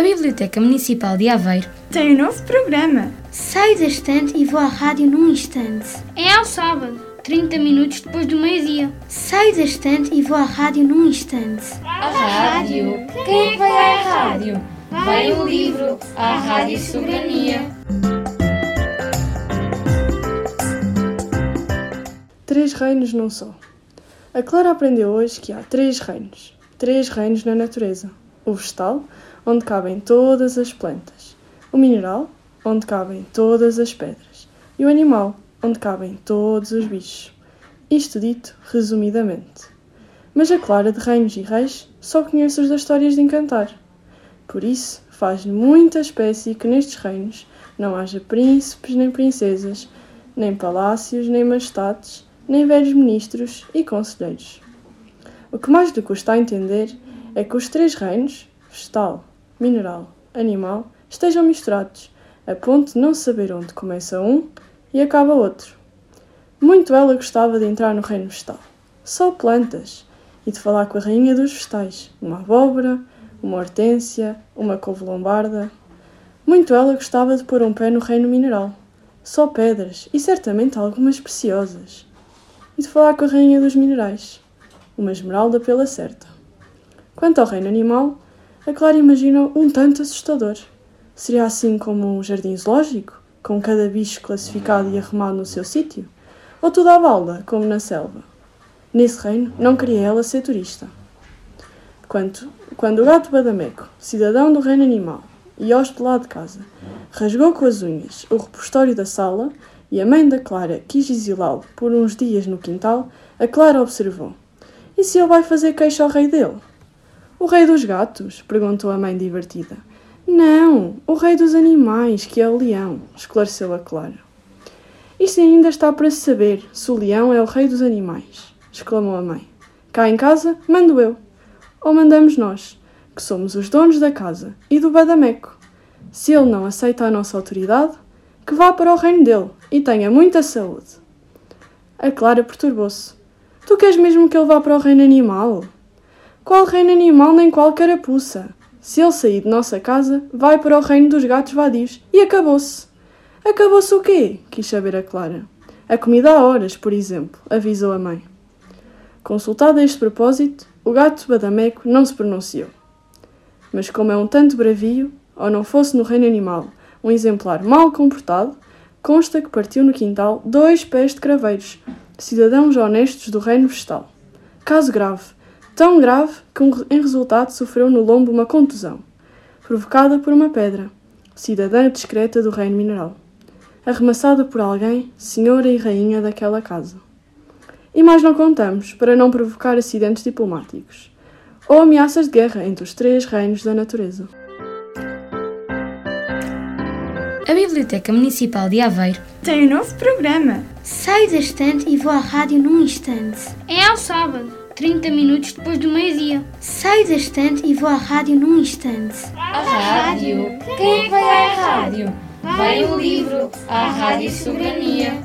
A Biblioteca Municipal de Aveiro tem um novo programa. Saio da estante e vou à rádio num instante. É ao sábado, 30 minutos depois do meio-dia. Saio da estante e vou à rádio num instante. A rádio? Quem é que vai à rádio? Vai o livro, a Rádio Soberania. Três reinos num só. A Clara aprendeu hoje que há três reinos. Três reinos na natureza. O vegetal, onde cabem todas as plantas. O mineral, onde cabem todas as pedras. E o animal, onde cabem todos os bichos. Isto dito resumidamente. Mas a Clara de Reinos e Reis só conhece os das histórias de encantar. Por isso, faz muita espécie que nestes reinos não haja príncipes nem princesas, nem palácios nem majestades, nem velhos ministros e conselheiros. O que mais lhe custa a entender é que os três reinos, vegetal, mineral, animal, estejam misturados, a ponto de não saber onde começa um e acaba outro. Muito ela gostava de entrar no reino vegetal. Só plantas, e de falar com a rainha dos vegetais, uma abóbora, uma hortência, uma couve-lombarda. Muito ela gostava de pôr um pé no reino mineral. Só pedras, e certamente algumas preciosas. E de falar com a rainha dos minerais, uma esmeralda pela certa. Quanto ao reino animal, a Clara imagina um tanto assustador. Seria assim como um jardim zoológico, com cada bicho classificado e arrumado no seu sítio? Ou tudo à balda, como na selva? Nesse reino, não queria ela ser turista. Quanto, quando o gato Badameco, cidadão do reino animal e hóspede lá de casa, rasgou com as unhas o repostório da sala e a mãe da Clara quis exilá-lo por uns dias no quintal, a Clara observou: E se ele vai fazer queixa ao rei dele? O rei dos gatos? perguntou a mãe divertida. Não, o rei dos animais, que é o leão, esclareceu a Clara. Isto ainda está para se saber se o leão é o rei dos animais, exclamou a mãe. Cá em casa, mando eu. Ou mandamos nós, que somos os donos da casa e do badameco. Se ele não aceita a nossa autoridade, que vá para o reino dele e tenha muita saúde. A Clara perturbou-se. Tu queres mesmo que ele vá para o reino animal? Qual reino animal nem qual carapuça? Se ele sair de nossa casa, vai para o reino dos gatos vadios. E acabou-se. Acabou-se o quê? quis saber a Clara. A comida há horas, por exemplo, avisou a mãe. Consultado a este propósito, o gato Badameco não se pronunciou. Mas como é um tanto bravio, ou não fosse no reino animal um exemplar mal comportado, consta que partiu no quintal dois pés de craveiros, cidadãos honestos do reino vegetal. Caso grave, tão grave que em resultado sofreu no lombo uma contusão, provocada por uma pedra, cidadã discreta do reino mineral, arremassada por alguém, senhora e rainha daquela casa. E mais não contamos, para não provocar acidentes diplomáticos, ou ameaças de guerra entre os três reinos da natureza. A Biblioteca Municipal de Aveiro tem um novo programa. Saio da estante e vou à rádio num instante. É ao sábado, 30 minutos depois do meio-dia. Saio da estante e vou à rádio num instante. A rádio? Quem é vai à rádio? Vai o livro, a Rádio Soberania.